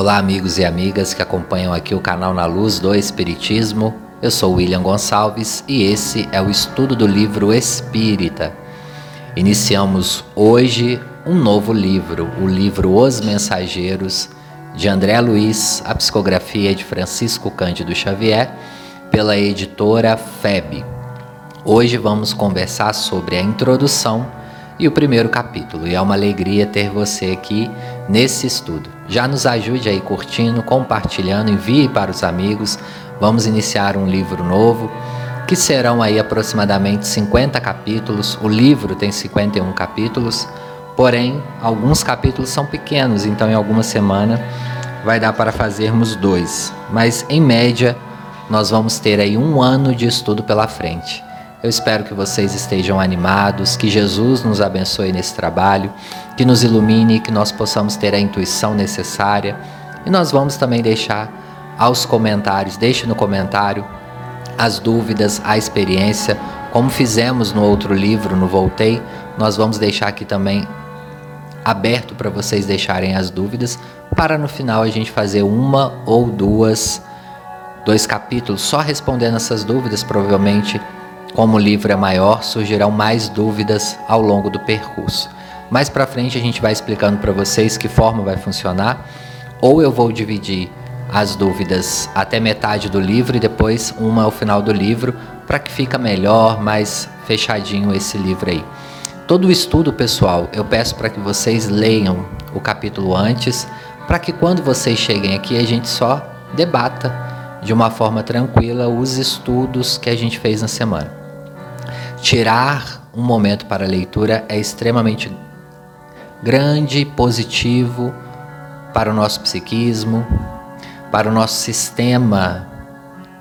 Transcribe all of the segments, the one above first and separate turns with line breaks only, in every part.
Olá, amigos e amigas que acompanham aqui o canal Na Luz do Espiritismo. Eu sou William Gonçalves e esse é o estudo do livro Espírita. Iniciamos hoje um novo livro, o livro Os Mensageiros, de André Luiz, a psicografia de Francisco Cândido Xavier, pela editora FEB. Hoje vamos conversar sobre a introdução e o primeiro capítulo. E é uma alegria ter você aqui nesse estudo. Já nos ajude aí curtindo, compartilhando, envie para os amigos. Vamos iniciar um livro novo, que serão aí aproximadamente 50 capítulos. O livro tem 51 capítulos, porém alguns capítulos são pequenos, então em alguma semana vai dar para fazermos dois. Mas em média nós vamos ter aí um ano de estudo pela frente. Eu espero que vocês estejam animados, que Jesus nos abençoe nesse trabalho, que nos ilumine, que nós possamos ter a intuição necessária. E nós vamos também deixar aos comentários, deixe no comentário as dúvidas, a experiência, como fizemos no outro livro, no Voltei, nós vamos deixar aqui também aberto para vocês deixarem as dúvidas, para no final a gente fazer uma ou duas dois capítulos só respondendo essas dúvidas, provavelmente como o livro é maior, surgirão mais dúvidas ao longo do percurso. Mais para frente a gente vai explicando para vocês que forma vai funcionar, ou eu vou dividir as dúvidas até metade do livro e depois uma ao final do livro, para que fica melhor, mais fechadinho esse livro aí. Todo o estudo, pessoal, eu peço para que vocês leiam o capítulo antes, para que quando vocês cheguem aqui a gente só debata de uma forma tranquila os estudos que a gente fez na semana. Tirar um momento para a leitura é extremamente grande, positivo para o nosso psiquismo, para o nosso sistema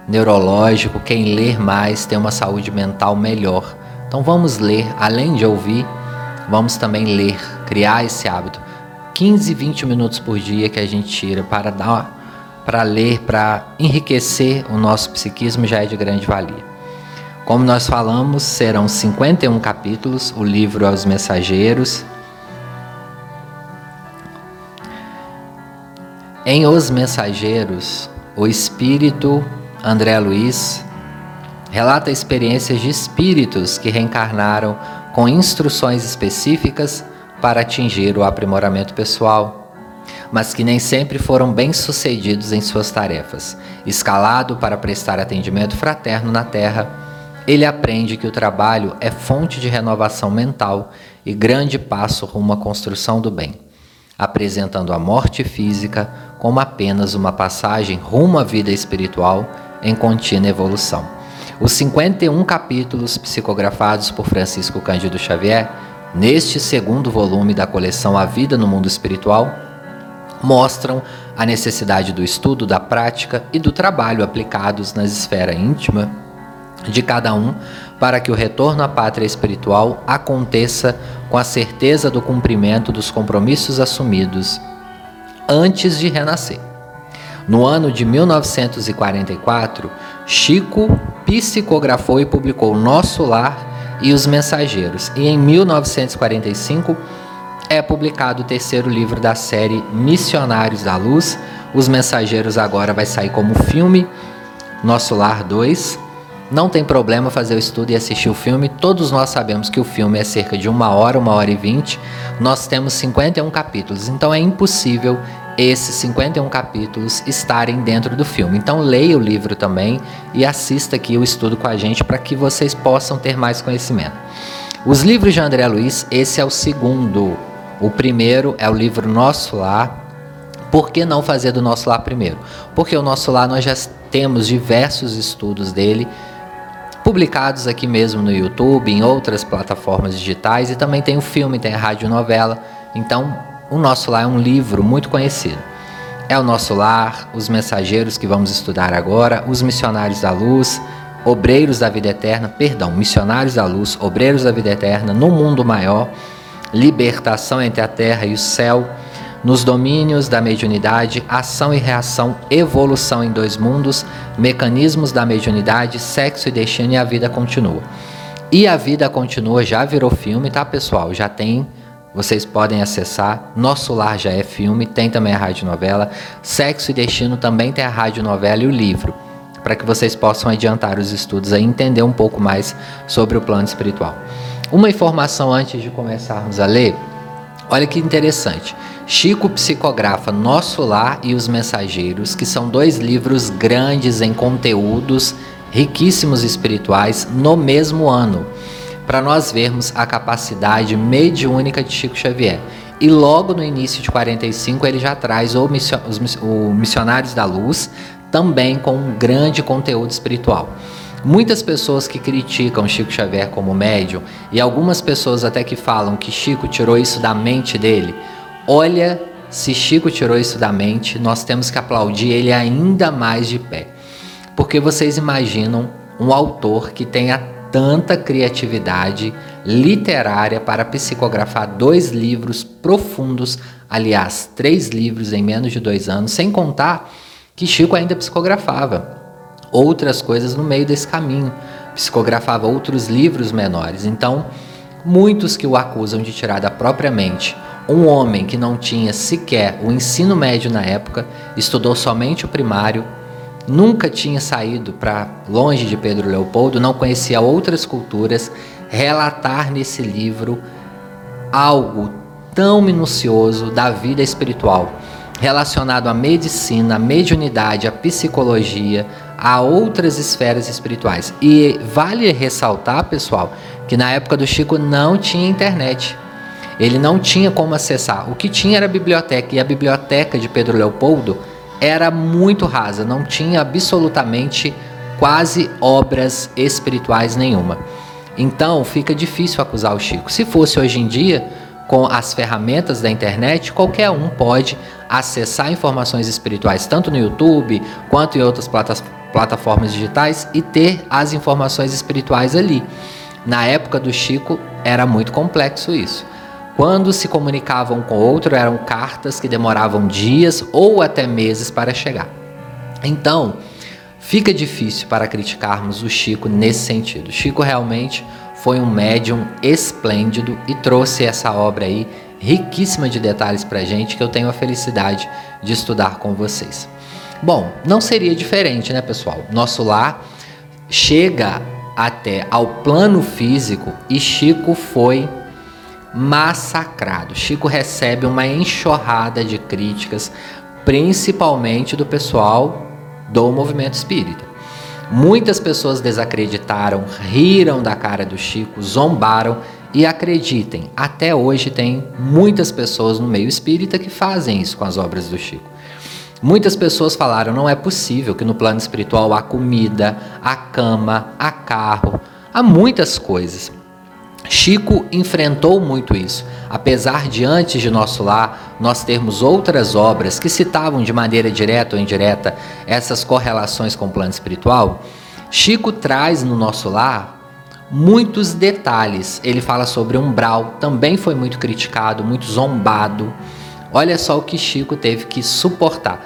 neurológico. Quem ler mais tem uma saúde mental melhor. Então vamos ler, além de ouvir, vamos também ler, criar esse hábito. 15, 20 minutos por dia que a gente tira para dar para ler, para enriquecer o nosso psiquismo já é de grande valia. Como nós falamos, serão 51 capítulos, o livro aos mensageiros. Em Os Mensageiros, o espírito André Luiz relata experiências de espíritos que reencarnaram com instruções específicas para atingir o aprimoramento pessoal, mas que nem sempre foram bem-sucedidos em suas tarefas, escalado para prestar atendimento fraterno na Terra ele aprende que o trabalho é fonte de renovação mental e grande passo rumo à construção do bem, apresentando a morte física como apenas uma passagem rumo à vida espiritual em contínua evolução. Os 51 capítulos psicografados por Francisco Cândido Xavier, neste segundo volume da coleção A Vida no Mundo Espiritual, mostram a necessidade do estudo, da prática e do trabalho aplicados na esfera íntima de cada um para que o retorno à pátria espiritual aconteça com a certeza do cumprimento dos compromissos assumidos antes de renascer. No ano de 1944, Chico psicografou e publicou Nosso Lar e Os Mensageiros, e em 1945 é publicado o terceiro livro da série Missionários da Luz. Os Mensageiros agora vai sair como filme Nosso Lar 2 não tem problema fazer o estudo e assistir o filme. Todos nós sabemos que o filme é cerca de uma hora, uma hora e vinte. Nós temos 51 capítulos, então é impossível esses 51 capítulos estarem dentro do filme. Então leia o livro também e assista aqui o estudo com a gente para que vocês possam ter mais conhecimento. Os livros de André Luiz, esse é o segundo. O primeiro é o livro Nosso Lar. Por que não fazer do Nosso Lar primeiro? Porque o Nosso Lar nós já temos diversos estudos dele publicados aqui mesmo no YouTube, em outras plataformas digitais e também tem o filme, tem a rádio novela. Então, o nosso lar é um livro muito conhecido. É o nosso lar, os mensageiros que vamos estudar agora, os missionários da luz, obreiros da vida eterna, perdão, missionários da luz, obreiros da vida eterna, no mundo maior, libertação entre a terra e o céu nos domínios da mediunidade, ação e reação, evolução em dois mundos, mecanismos da mediunidade, sexo e destino e a vida continua. E a vida continua já virou filme, tá pessoal? Já tem vocês podem acessar. Nosso Lar já é filme, tem também a rádio novela. Sexo e Destino também tem a rádio novela e o livro, para que vocês possam adiantar os estudos e entender um pouco mais sobre o plano espiritual. Uma informação antes de começarmos a ler. Olha que interessante. Chico psicografa Nosso Lar e os Mensageiros, que são dois livros grandes em conteúdos riquíssimos espirituais no mesmo ano para nós vermos a capacidade mediúnica de Chico Xavier. E logo no início de 45 ele já traz o, o Missionários da Luz, também com um grande conteúdo espiritual. Muitas pessoas que criticam Chico Xavier como médium, e algumas pessoas até que falam que Chico tirou isso da mente dele, olha, se Chico tirou isso da mente, nós temos que aplaudir ele ainda mais de pé. Porque vocês imaginam um autor que tenha tanta criatividade literária para psicografar dois livros profundos, aliás, três livros em menos de dois anos, sem contar que Chico ainda psicografava outras coisas no meio desse caminho, psicografava outros livros menores. Então, muitos que o acusam de tirar da própria mente um homem que não tinha sequer o ensino médio na época, estudou somente o primário, nunca tinha saído para longe de Pedro Leopoldo, não conhecia outras culturas, relatar nesse livro algo tão minucioso da vida espiritual, relacionado à medicina, à mediunidade, à psicologia, a outras esferas espirituais. E vale ressaltar, pessoal, que na época do Chico não tinha internet. Ele não tinha como acessar. O que tinha era a biblioteca, e a biblioteca de Pedro Leopoldo era muito rasa, não tinha absolutamente quase obras espirituais nenhuma. Então fica difícil acusar o Chico. Se fosse hoje em dia, com as ferramentas da internet, qualquer um pode acessar informações espirituais tanto no YouTube quanto em outras plataformas digitais e ter as informações espirituais ali. Na época do Chico era muito complexo isso. Quando se comunicavam com outro, eram cartas que demoravam dias ou até meses para chegar. Então, fica difícil para criticarmos o Chico nesse sentido. Chico realmente foi um médium esplêndido e trouxe essa obra aí riquíssima de detalhes para gente que eu tenho a felicidade de estudar com vocês. Bom, não seria diferente, né, pessoal? Nosso lar chega até ao plano físico e Chico foi massacrado. Chico recebe uma enxurrada de críticas, principalmente do pessoal do movimento espírita. Muitas pessoas desacreditaram, riram da cara do Chico, zombaram e acreditem, até hoje tem muitas pessoas no meio espírita que fazem isso com as obras do Chico. Muitas pessoas falaram: não é possível que no plano espiritual há comida, há cama, há carro, há muitas coisas. Chico enfrentou muito isso. Apesar de antes de nosso lar nós termos outras obras que citavam de maneira direta ou indireta essas correlações com o plano espiritual, Chico traz no nosso lar muitos detalhes. Ele fala sobre umbral, também foi muito criticado, muito zombado. Olha só o que Chico teve que suportar.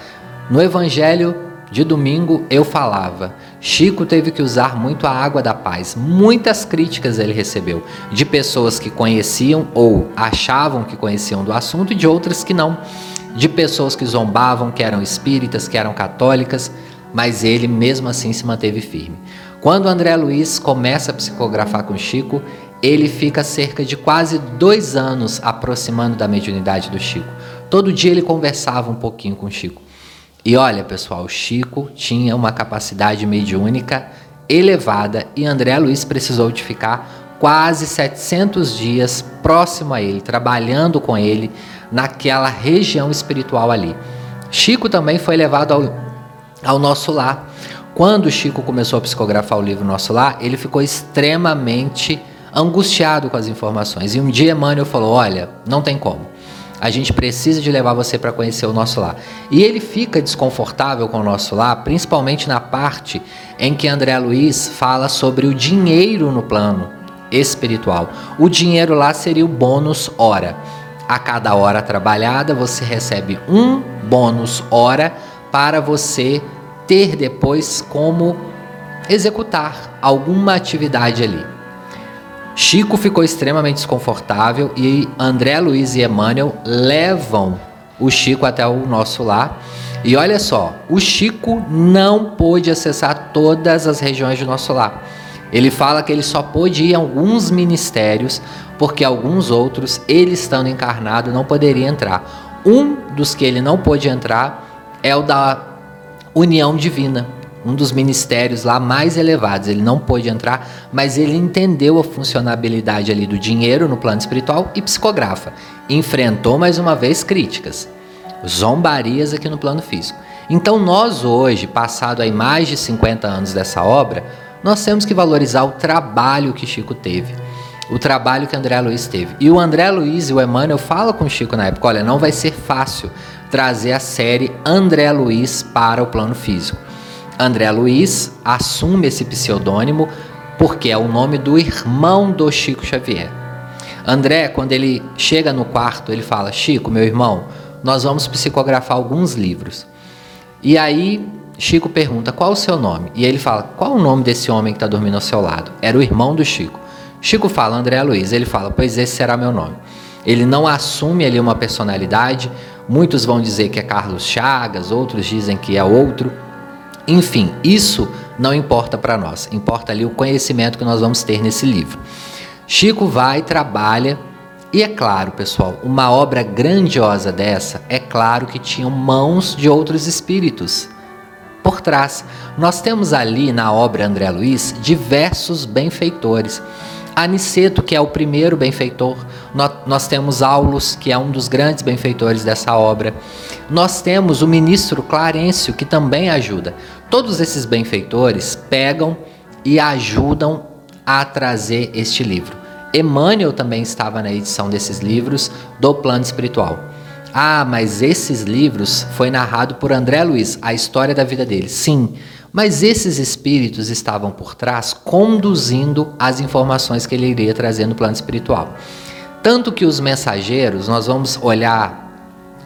No Evangelho de domingo eu falava. Chico teve que usar muito a água da paz. Muitas críticas ele recebeu de pessoas que conheciam ou achavam que conheciam do assunto e de outras que não. De pessoas que zombavam, que eram espíritas, que eram católicas, mas ele mesmo assim se manteve firme. Quando André Luiz começa a psicografar com Chico, ele fica cerca de quase dois anos aproximando da mediunidade do Chico. Todo dia ele conversava um pouquinho com Chico. E olha, pessoal, Chico tinha uma capacidade mediúnica elevada e André Luiz precisou de ficar quase 700 dias próximo a ele, trabalhando com ele naquela região espiritual ali. Chico também foi levado ao, ao nosso lar. Quando Chico começou a psicografar o livro Nosso Lar, ele ficou extremamente angustiado com as informações. E um dia Emmanuel falou: Olha, não tem como. A gente precisa de levar você para conhecer o nosso lar. E ele fica desconfortável com o nosso lar, principalmente na parte em que André Luiz fala sobre o dinheiro no plano espiritual. O dinheiro lá seria o bônus hora. A cada hora trabalhada, você recebe um bônus hora para você ter depois como executar alguma atividade ali. Chico ficou extremamente desconfortável e André Luiz e Emmanuel levam o Chico até o nosso lar. E olha só, o Chico não pôde acessar todas as regiões do nosso lar. Ele fala que ele só pôde ir a alguns ministérios, porque alguns outros, ele estando encarnado, não poderia entrar. Um dos que ele não pôde entrar é o da União Divina, um dos ministérios lá mais elevados. Ele não pôde entrar, mas ele entendeu a funcionabilidade ali do dinheiro no plano espiritual e psicografa. Enfrentou mais uma vez críticas, zombarias aqui no plano físico. Então nós hoje, passado aí mais de 50 anos dessa obra, nós temos que valorizar o trabalho que Chico teve. O trabalho que André Luiz teve. E o André Luiz e o Emmanuel falam com o Chico na época: olha, não vai ser fácil trazer a série André Luiz para o plano físico. André Luiz assume esse pseudônimo porque é o nome do irmão do Chico Xavier. André, quando ele chega no quarto, ele fala: Chico, meu irmão, nós vamos psicografar alguns livros. E aí Chico pergunta qual o seu nome. E ele fala: Qual o nome desse homem que está dormindo ao seu lado? Era o irmão do Chico. Chico fala André Luiz. Ele fala: Pois esse será meu nome. Ele não assume ali uma personalidade. Muitos vão dizer que é Carlos Chagas, outros dizem que é outro. Enfim, isso não importa para nós. Importa ali o conhecimento que nós vamos ter nesse livro. Chico vai, trabalha e é claro, pessoal, uma obra grandiosa dessa, é claro que tinham mãos de outros espíritos por trás. Nós temos ali na obra André Luiz diversos benfeitores. Aniceto, que é o primeiro benfeitor, nós temos Aulus, que é um dos grandes benfeitores dessa obra. Nós temos o ministro Clarencio, que também ajuda. Todos esses benfeitores pegam e ajudam a trazer este livro. Emmanuel também estava na edição desses livros do plano espiritual. Ah, mas esses livros foi narrado por André Luiz, a história da vida dele. Sim, mas esses espíritos estavam por trás conduzindo as informações que ele iria trazer no plano espiritual. Tanto que os mensageiros, nós vamos olhar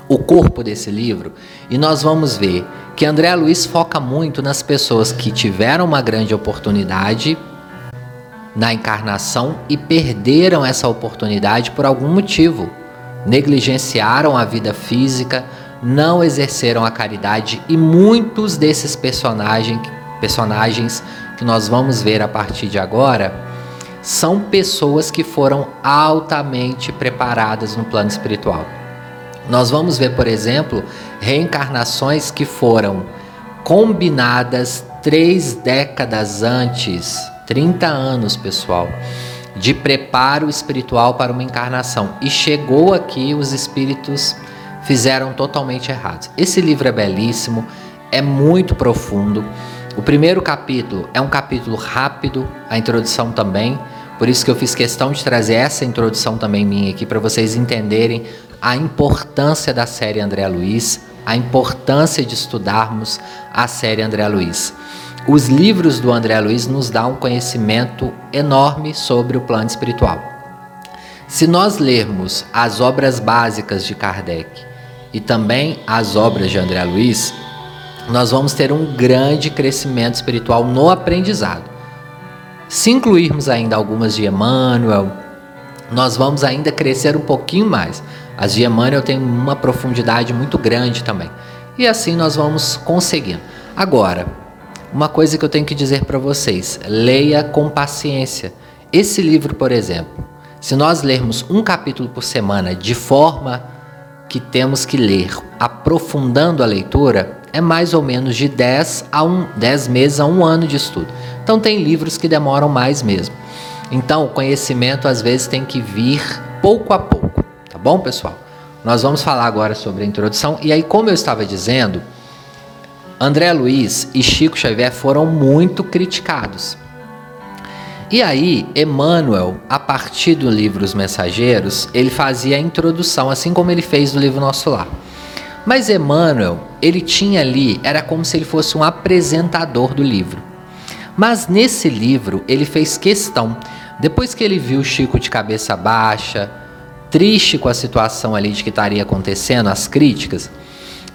o corpo desse livro e nós vamos ver que André Luiz foca muito nas pessoas que tiveram uma grande oportunidade na encarnação e perderam essa oportunidade por algum motivo. Negligenciaram a vida física, não exerceram a caridade e muitos desses personagens, personagens que nós vamos ver a partir de agora são pessoas que foram altamente preparadas no plano espiritual. Nós vamos ver, por exemplo, reencarnações que foram combinadas três décadas antes, 30 anos, pessoal de preparo espiritual para uma encarnação. E chegou aqui, os espíritos fizeram totalmente errados. Esse livro é belíssimo, é muito profundo. O primeiro capítulo é um capítulo rápido, a introdução também. Por isso que eu fiz questão de trazer essa introdução também minha aqui para vocês entenderem a importância da série André Luiz, a importância de estudarmos a série André Luiz. Os livros do André Luiz nos dão um conhecimento enorme sobre o plano espiritual. Se nós lermos as obras básicas de Kardec e também as obras de André Luiz, nós vamos ter um grande crescimento espiritual no aprendizado. Se incluirmos ainda algumas de Emmanuel, nós vamos ainda crescer um pouquinho mais. As de Emmanuel têm uma profundidade muito grande também. E assim nós vamos conseguindo. Agora, uma coisa que eu tenho que dizer para vocês: leia com paciência. Esse livro, por exemplo, se nós lermos um capítulo por semana de forma que temos que ler aprofundando a leitura, é mais ou menos de 10 a um, 10 meses a um ano de estudo. Então tem livros que demoram mais mesmo. Então o conhecimento às vezes tem que vir pouco a pouco, tá bom, pessoal? Nós vamos falar agora sobre a introdução e aí como eu estava dizendo, André Luiz e Chico Xavier foram muito criticados. E aí, Emmanuel, a partir do livro Os Mensageiros, ele fazia a introdução, assim como ele fez no livro Nosso Lar. Mas Emmanuel, ele tinha ali, era como se ele fosse um apresentador do livro. Mas nesse livro, ele fez questão, depois que ele viu Chico de cabeça baixa, triste com a situação ali de que estaria acontecendo, as críticas,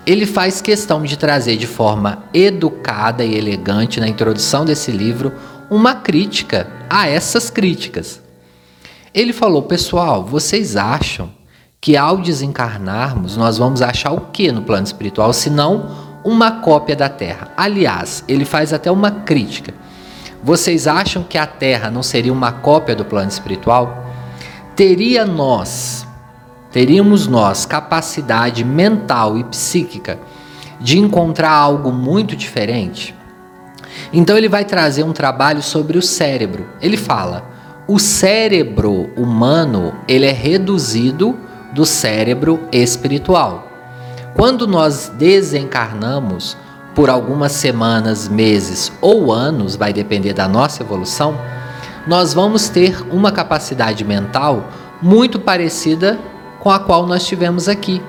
ele faz questão de trazer de forma educada e elegante na introdução desse livro uma crítica a essas críticas. Ele falou: Pessoal, vocês acham que ao desencarnarmos nós vamos achar o que no plano espiritual, se não uma cópia da Terra? Aliás, ele faz até uma crítica. Vocês acham que a Terra não seria uma cópia do plano espiritual? Teria nós, teríamos nós capacidade mental e psíquica de encontrar algo muito diferente? Então ele vai trazer um trabalho sobre o cérebro. Ele fala: o cérebro humano ele é reduzido do cérebro espiritual. Quando nós desencarnamos por algumas semanas, meses ou anos, vai depender da nossa evolução, nós vamos ter uma capacidade mental muito parecida com a qual nós tivemos aqui.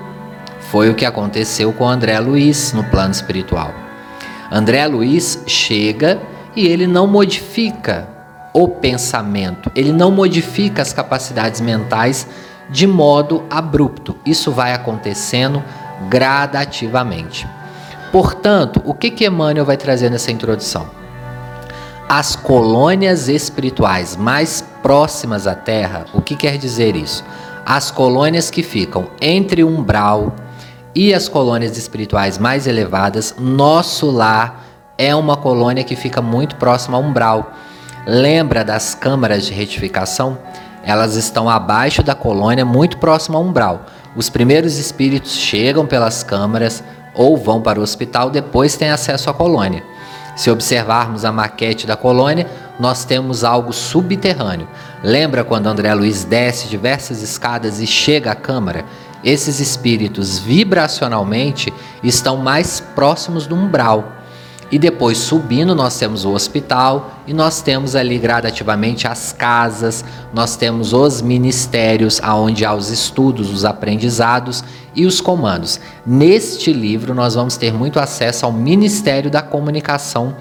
Foi o que aconteceu com André Luiz no plano espiritual. André Luiz chega e ele não modifica o pensamento, ele não modifica as capacidades mentais de modo abrupto. Isso vai acontecendo gradativamente. Portanto, o que que Emmanuel vai trazer nessa introdução? As colônias espirituais mais próximas à Terra, o que quer dizer isso? As colônias que ficam entre umbral e as colônias espirituais mais elevadas, nosso lar é uma colônia que fica muito próxima ao umbral. Lembra das câmaras de retificação? Elas estão abaixo da colônia, muito próximo ao umbral. Os primeiros espíritos chegam pelas câmaras ou vão para o hospital, depois têm acesso à colônia. Se observarmos a maquete da colônia, nós temos algo subterrâneo. Lembra quando André Luiz desce diversas escadas e chega à câmara? Esses espíritos vibracionalmente estão mais próximos do umbral. E depois subindo, nós temos o hospital e nós temos ali gradativamente as casas, nós temos os ministérios, aonde há os estudos, os aprendizados e os comandos. Neste livro, nós vamos ter muito acesso ao Ministério da Comunicação,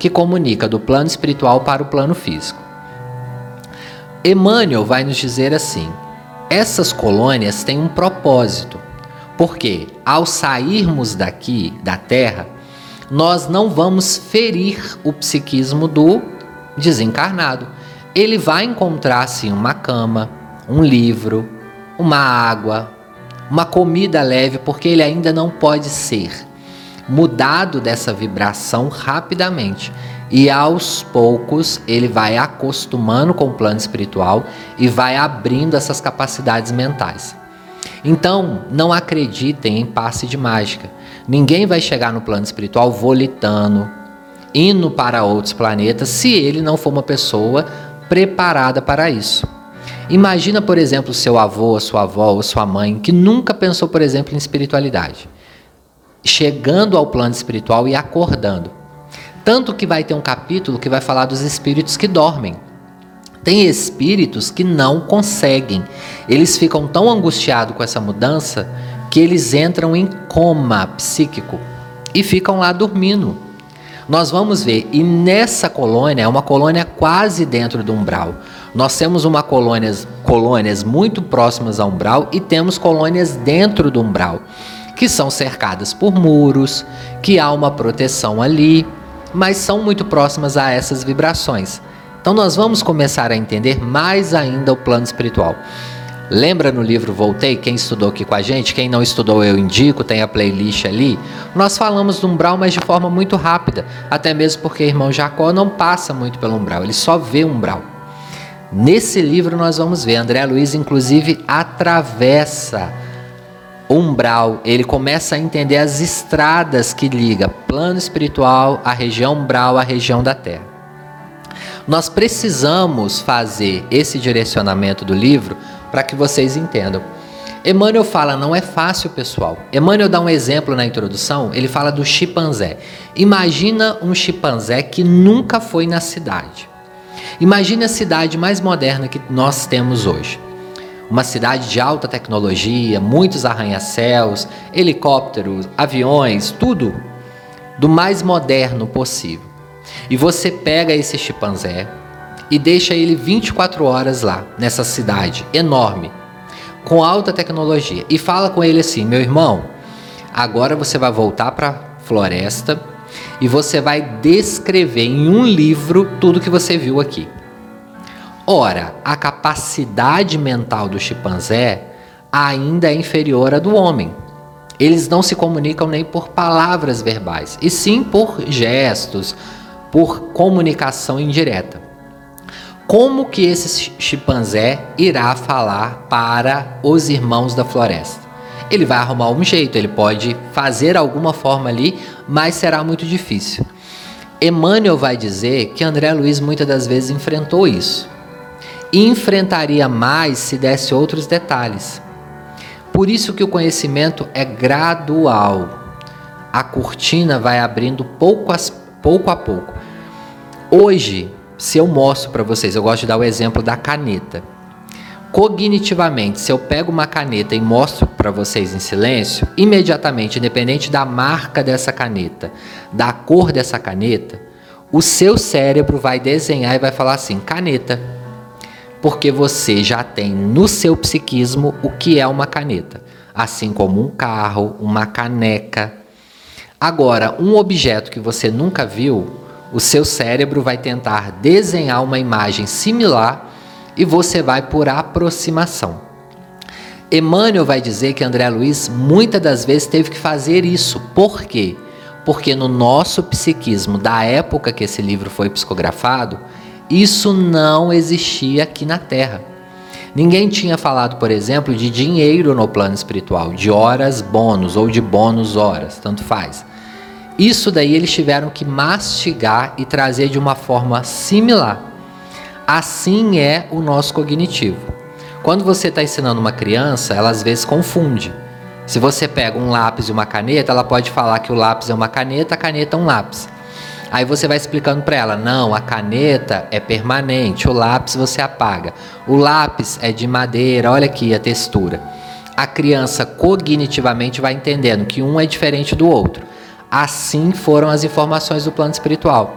que comunica do plano espiritual para o plano físico. Emmanuel vai nos dizer assim: essas colônias têm um propósito, porque ao sairmos daqui da Terra, nós não vamos ferir o psiquismo do desencarnado. Ele vai encontrar sim uma cama, um livro, uma água, uma comida leve, porque ele ainda não pode ser mudado dessa vibração rapidamente. E aos poucos ele vai acostumando com o plano espiritual e vai abrindo essas capacidades mentais. Então, não acreditem em passe de mágica. Ninguém vai chegar no plano espiritual volitando, indo para outros planetas, se ele não for uma pessoa preparada para isso. Imagina, por exemplo, seu avô, sua avó ou sua mãe, que nunca pensou, por exemplo, em espiritualidade, chegando ao plano espiritual e acordando. Tanto que vai ter um capítulo que vai falar dos espíritos que dormem. Tem espíritos que não conseguem. Eles ficam tão angustiados com essa mudança que eles entram em coma psíquico e ficam lá dormindo. Nós vamos ver, e nessa colônia, é uma colônia quase dentro do umbral. Nós temos uma colônias, colônias muito próximas ao umbral e temos colônias dentro do umbral, que são cercadas por muros, que há uma proteção ali, mas são muito próximas a essas vibrações. Então nós vamos começar a entender mais ainda o plano espiritual. Lembra no livro Voltei? Quem estudou aqui com a gente, quem não estudou eu indico, tem a playlist ali. Nós falamos do umbral, mas de forma muito rápida, até mesmo porque irmão Jacó não passa muito pelo umbral, ele só vê umbral. Nesse livro nós vamos ver, André Luiz inclusive atravessa umbral, ele começa a entender as estradas que liga plano espiritual, a região umbral, a região da terra. Nós precisamos fazer esse direcionamento do livro para que vocês entendam. Emmanuel fala, não é fácil, pessoal. Emmanuel dá um exemplo na introdução, ele fala do chimpanzé. Imagina um chimpanzé que nunca foi na cidade. Imagine a cidade mais moderna que nós temos hoje. Uma cidade de alta tecnologia, muitos arranha-céus, helicópteros, aviões, tudo do mais moderno possível. E você pega esse chimpanzé, e deixa ele 24 horas lá, nessa cidade enorme, com alta tecnologia, e fala com ele assim: meu irmão, agora você vai voltar para a floresta e você vai descrever em um livro tudo que você viu aqui. Ora, a capacidade mental do chimpanzé ainda é inferior à do homem. Eles não se comunicam nem por palavras verbais, e sim por gestos, por comunicação indireta. Como que esse chimpanzé irá falar para os irmãos da floresta? Ele vai arrumar um jeito, ele pode fazer alguma forma ali, mas será muito difícil. Emmanuel vai dizer que André Luiz muitas das vezes enfrentou isso. E enfrentaria mais se desse outros detalhes. Por isso que o conhecimento é gradual. A cortina vai abrindo pouco a pouco. Hoje, se eu mostro para vocês, eu gosto de dar o exemplo da caneta. Cognitivamente, se eu pego uma caneta e mostro para vocês em silêncio, imediatamente, independente da marca dessa caneta, da cor dessa caneta, o seu cérebro vai desenhar e vai falar assim: caneta. Porque você já tem no seu psiquismo o que é uma caneta, assim como um carro, uma caneca. Agora, um objeto que você nunca viu, o seu cérebro vai tentar desenhar uma imagem similar e você vai por aproximação. Emmanuel vai dizer que André Luiz muitas das vezes teve que fazer isso. Por quê? Porque no nosso psiquismo da época que esse livro foi psicografado, isso não existia aqui na Terra. Ninguém tinha falado, por exemplo, de dinheiro no plano espiritual, de horas bônus ou de bônus horas, tanto faz. Isso daí eles tiveram que mastigar e trazer de uma forma similar. Assim é o nosso cognitivo. Quando você está ensinando uma criança, ela às vezes confunde. Se você pega um lápis e uma caneta, ela pode falar que o lápis é uma caneta, a caneta é um lápis. Aí você vai explicando para ela: não, a caneta é permanente, o lápis você apaga. O lápis é de madeira, olha aqui a textura. A criança cognitivamente vai entendendo que um é diferente do outro. Assim foram as informações do plano espiritual.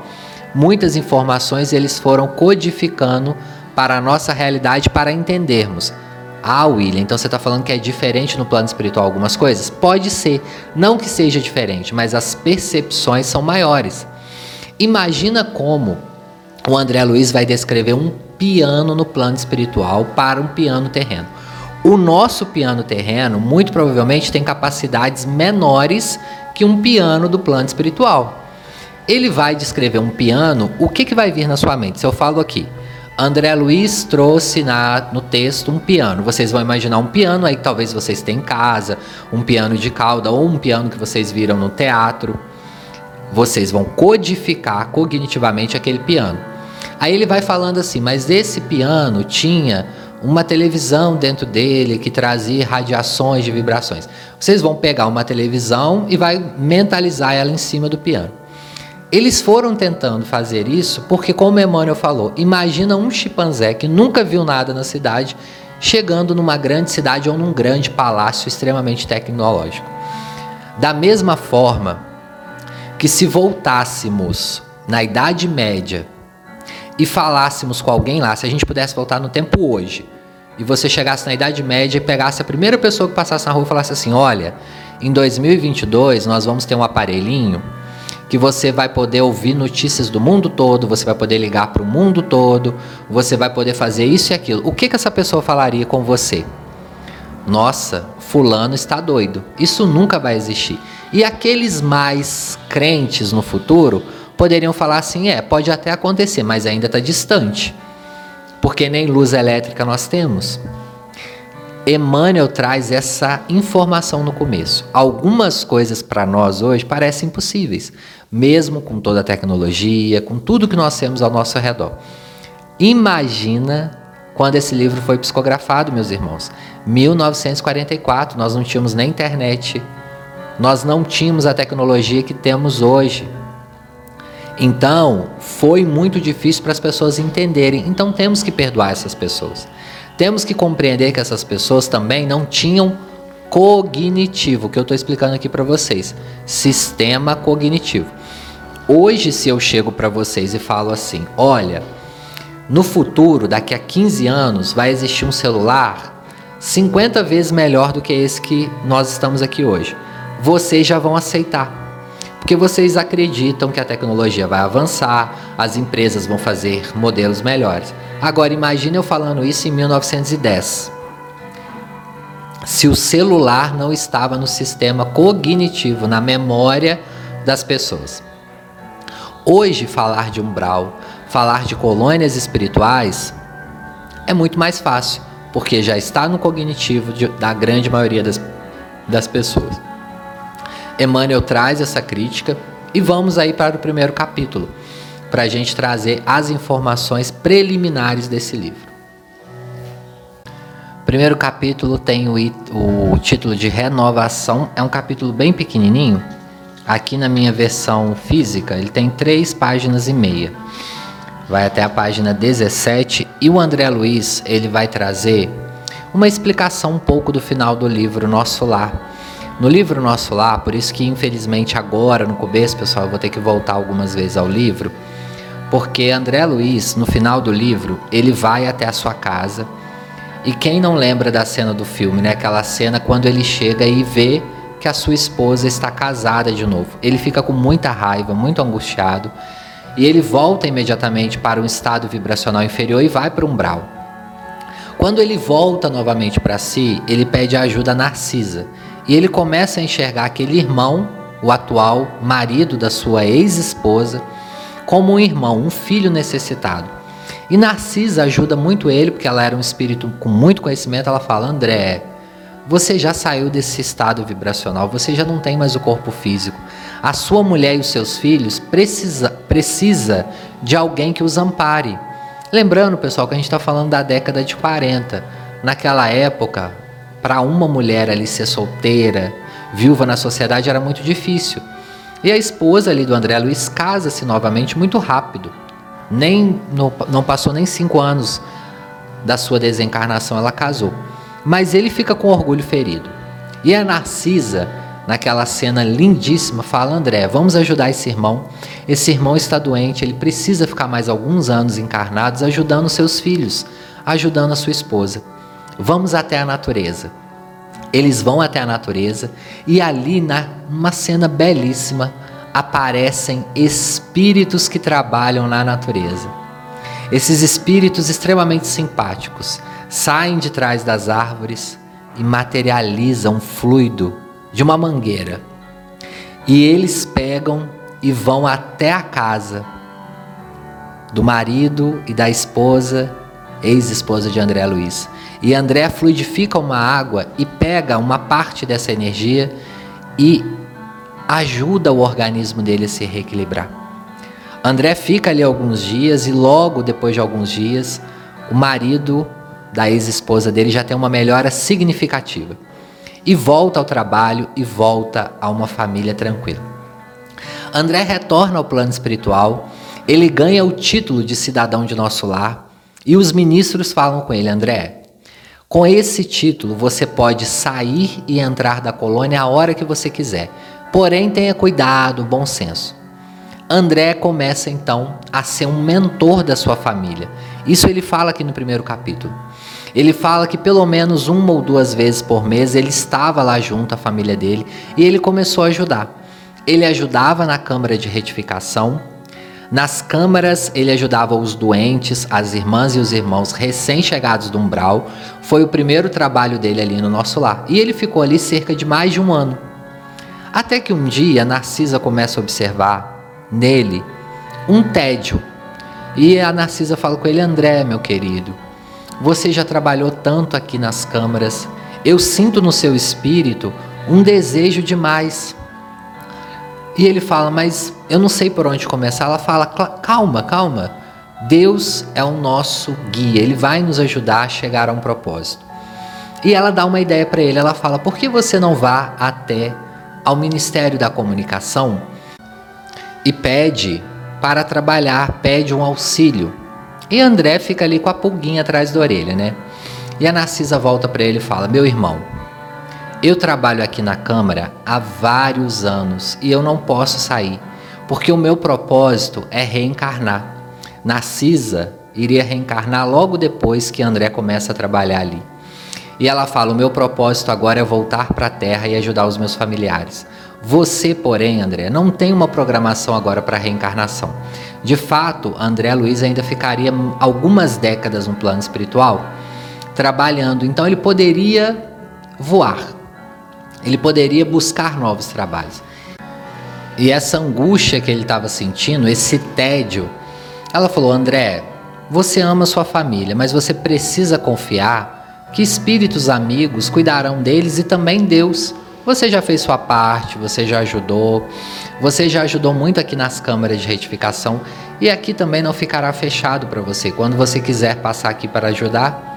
Muitas informações eles foram codificando para a nossa realidade para entendermos. Ah, William, então você está falando que é diferente no plano espiritual algumas coisas? Pode ser, não que seja diferente, mas as percepções são maiores. Imagina como o André Luiz vai descrever um piano no plano espiritual para um piano terreno. O nosso piano terreno, muito provavelmente, tem capacidades menores que um piano do plano espiritual. Ele vai descrever um piano, o que, que vai vir na sua mente? Se eu falo aqui, André Luiz trouxe na, no texto um piano. Vocês vão imaginar um piano aí que talvez vocês tenham em casa, um piano de cauda ou um piano que vocês viram no teatro. Vocês vão codificar cognitivamente aquele piano. Aí ele vai falando assim, mas esse piano tinha uma televisão dentro dele que trazia radiações de vibrações. Vocês vão pegar uma televisão e vai mentalizar ela em cima do piano. Eles foram tentando fazer isso porque, como Emmanuel falou, imagina um chimpanzé que nunca viu nada na cidade chegando numa grande cidade ou num grande palácio extremamente tecnológico. Da mesma forma que se voltássemos na Idade Média e falássemos com alguém lá, se a gente pudesse voltar no tempo hoje, e você chegasse na Idade Média e pegasse a primeira pessoa que passasse na rua e falasse assim: Olha, em 2022 nós vamos ter um aparelhinho que você vai poder ouvir notícias do mundo todo, você vai poder ligar para o mundo todo, você vai poder fazer isso e aquilo. O que, que essa pessoa falaria com você? Nossa, Fulano está doido. Isso nunca vai existir. E aqueles mais crentes no futuro poderiam falar assim: é, pode até acontecer, mas ainda está distante, porque nem luz elétrica nós temos. Emmanuel traz essa informação no começo. Algumas coisas para nós hoje parecem impossíveis, mesmo com toda a tecnologia, com tudo que nós temos ao nosso redor. Imagina quando esse livro foi psicografado, meus irmãos. 1944, nós não tínhamos nem internet, nós não tínhamos a tecnologia que temos hoje. Então, foi muito difícil para as pessoas entenderem. Então, temos que perdoar essas pessoas. Temos que compreender que essas pessoas também não tinham cognitivo, que eu estou explicando aqui para vocês. Sistema cognitivo. Hoje, se eu chego para vocês e falo assim: olha, no futuro, daqui a 15 anos, vai existir um celular 50 vezes melhor do que esse que nós estamos aqui hoje. Vocês já vão aceitar porque vocês acreditam que a tecnologia vai avançar, as empresas vão fazer modelos melhores. Agora imagine eu falando isso em 1910. Se o celular não estava no sistema cognitivo, na memória das pessoas. Hoje falar de umbral, falar de colônias espirituais é muito mais fácil, porque já está no cognitivo de, da grande maioria das, das pessoas. Emmanuel traz essa crítica e vamos aí para o primeiro capítulo, para a gente trazer as informações preliminares desse livro. O primeiro capítulo tem o, o título de Renovação, é um capítulo bem pequenininho. Aqui na minha versão física, ele tem três páginas e meia. Vai até a página 17 e o André Luiz ele vai trazer uma explicação um pouco do final do livro Nosso Lar no livro Nosso Lar, por isso que infelizmente agora, no começo, pessoal, eu vou ter que voltar algumas vezes ao livro, porque André Luiz, no final do livro, ele vai até a sua casa. E quem não lembra da cena do filme, né? Aquela cena quando ele chega e vê que a sua esposa está casada de novo. Ele fica com muita raiva, muito angustiado, e ele volta imediatamente para um estado vibracional inferior e vai para o umbral. Quando ele volta novamente para si, ele pede ajuda a Narcisa. E ele começa a enxergar aquele irmão, o atual marido da sua ex-esposa, como um irmão, um filho necessitado. E Narcisa ajuda muito ele, porque ela era um espírito com muito conhecimento. Ela fala: André, você já saiu desse estado vibracional, você já não tem mais o corpo físico. A sua mulher e os seus filhos precisa, precisa de alguém que os ampare. Lembrando, pessoal, que a gente está falando da década de 40. Naquela época, para uma mulher ali ser solteira, viúva na sociedade era muito difícil. E a esposa ali do André Luiz casa-se novamente muito rápido. Nem no, não passou nem cinco anos da sua desencarnação ela casou. Mas ele fica com orgulho ferido. E a Narcisa, naquela cena lindíssima, fala: André, vamos ajudar esse irmão. Esse irmão está doente, ele precisa ficar mais alguns anos encarnados ajudando seus filhos, ajudando a sua esposa. Vamos até a natureza. Eles vão até a natureza e ali, numa cena belíssima, aparecem espíritos que trabalham na natureza. Esses espíritos extremamente simpáticos saem de trás das árvores e materializam fluido de uma mangueira. E eles pegam e vão até a casa do marido e da esposa, ex-esposa de André Luiz. E André fluidifica uma água e pega uma parte dessa energia e ajuda o organismo dele a se reequilibrar. André fica ali alguns dias e logo depois de alguns dias, o marido da ex-esposa dele já tem uma melhora significativa. E volta ao trabalho e volta a uma família tranquila. André retorna ao plano espiritual, ele ganha o título de cidadão de nosso lar e os ministros falam com ele: André, com esse título, você pode sair e entrar da colônia a hora que você quiser. Porém, tenha cuidado, bom senso. André começa então a ser um mentor da sua família. Isso ele fala aqui no primeiro capítulo. Ele fala que pelo menos uma ou duas vezes por mês ele estava lá junto à família dele e ele começou a ajudar. Ele ajudava na câmara de retificação, nas câmaras, ele ajudava os doentes, as irmãs e os irmãos recém-chegados do umbral. Foi o primeiro trabalho dele ali no nosso lar. E ele ficou ali cerca de mais de um ano. Até que um dia Narcisa começa a observar nele um tédio. E a Narcisa fala com ele: André, meu querido, você já trabalhou tanto aqui nas câmaras. Eu sinto no seu espírito um desejo de mais. E ele fala, mas eu não sei por onde começar. Ela fala, calma, calma. Deus é o nosso guia, ele vai nos ajudar a chegar a um propósito. E ela dá uma ideia para ele. Ela fala: por que você não vá até ao Ministério da Comunicação e pede para trabalhar, pede um auxílio? E André fica ali com a pulguinha atrás da orelha, né? E a Narcisa volta para ele e fala: Meu irmão, eu trabalho aqui na Câmara há vários anos e eu não posso sair, porque o meu propósito é reencarnar. Narcisa iria reencarnar logo depois que André começa a trabalhar ali. E ela fala: O meu propósito agora é voltar para a Terra e ajudar os meus familiares. Você, porém, André, não tem uma programação agora para reencarnação. De fato, André Luiz ainda ficaria algumas décadas no plano espiritual trabalhando, então ele poderia voar, ele poderia buscar novos trabalhos. E essa angústia que ele estava sentindo, esse tédio, ela falou: André, você ama sua família, mas você precisa confiar que espíritos amigos cuidarão deles e também Deus. Você já fez sua parte, você já ajudou, você já ajudou muito aqui nas câmaras de retificação e aqui também não ficará fechado para você. Quando você quiser passar aqui para ajudar,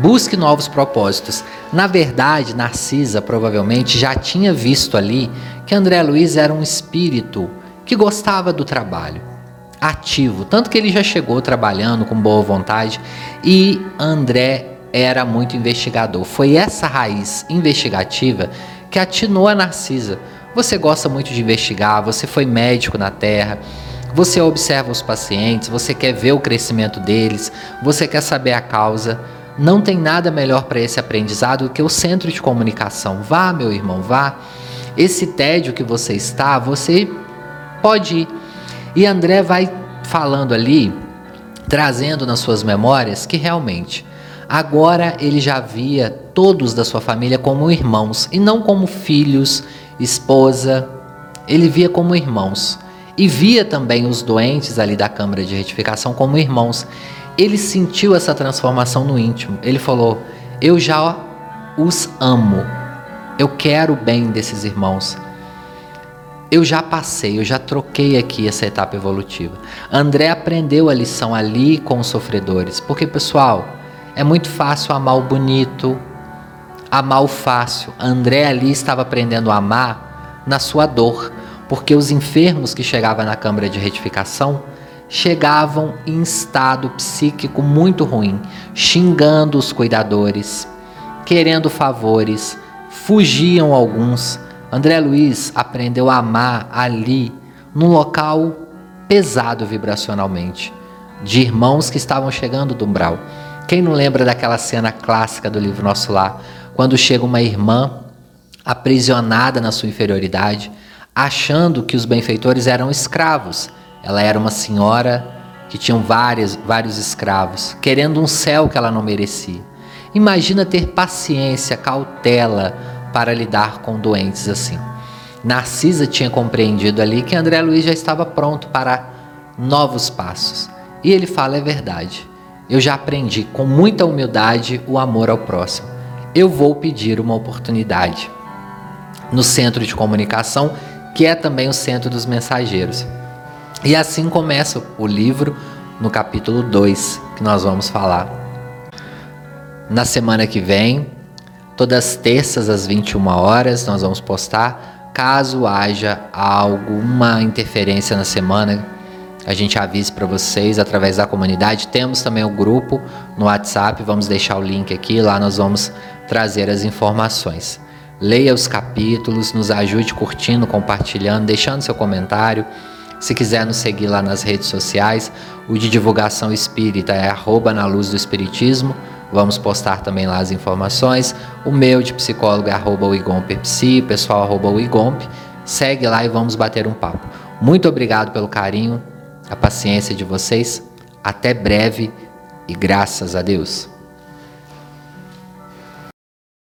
busque novos propósitos. Na verdade, Narcisa provavelmente já tinha visto ali que André Luiz era um espírito que gostava do trabalho, ativo, tanto que ele já chegou trabalhando com boa vontade e André era muito investigador. Foi essa raiz investigativa que atinou a Narcisa. Você gosta muito de investigar, você foi médico na Terra, você observa os pacientes, você quer ver o crescimento deles, você quer saber a causa. Não tem nada melhor para esse aprendizado do que o centro de comunicação. Vá, meu irmão, vá. Esse tédio que você está, você pode ir. E André vai falando ali, trazendo nas suas memórias que realmente agora ele já via todos da sua família como irmãos e não como filhos, esposa. Ele via como irmãos e via também os doentes ali da câmara de retificação como irmãos. Ele sentiu essa transformação no íntimo. Ele falou: Eu já os amo. Eu quero o bem desses irmãos. Eu já passei, eu já troquei aqui essa etapa evolutiva. André aprendeu a lição ali com os sofredores, porque pessoal, é muito fácil amar o bonito, amar o fácil. André ali estava aprendendo a amar na sua dor, porque os enfermos que chegavam na câmara de retificação chegavam em estado psíquico muito ruim, xingando os cuidadores, querendo favores, fugiam alguns. André Luiz aprendeu a amar ali, num local pesado vibracionalmente, de irmãos que estavam chegando do umbral. Quem não lembra daquela cena clássica do livro Nosso Lar, quando chega uma irmã aprisionada na sua inferioridade, achando que os benfeitores eram escravos. Ela era uma senhora que tinha vários, vários escravos, querendo um céu que ela não merecia. Imagina ter paciência, cautela para lidar com doentes assim. Narcisa tinha compreendido ali que André Luiz já estava pronto para novos passos. E ele fala: é verdade. Eu já aprendi com muita humildade o amor ao próximo. Eu vou pedir uma oportunidade no centro de comunicação que é também o centro dos mensageiros. E assim começa o livro no capítulo 2, que nós vamos falar. Na semana que vem, todas as terças às 21 horas, nós vamos postar. Caso haja alguma interferência na semana, a gente avise para vocês através da comunidade. Temos também o grupo no WhatsApp, vamos deixar o link aqui, lá nós vamos trazer as informações. Leia os capítulos, nos ajude curtindo, compartilhando, deixando seu comentário. Se quiser nos seguir lá nas redes sociais, o de divulgação espírita é arroba na luz do espiritismo. Vamos postar também lá as informações. O meu de psicólogo é arroba o pessoal arroba o Segue lá e vamos bater um papo. Muito obrigado pelo carinho, a paciência de vocês. Até breve e graças a Deus.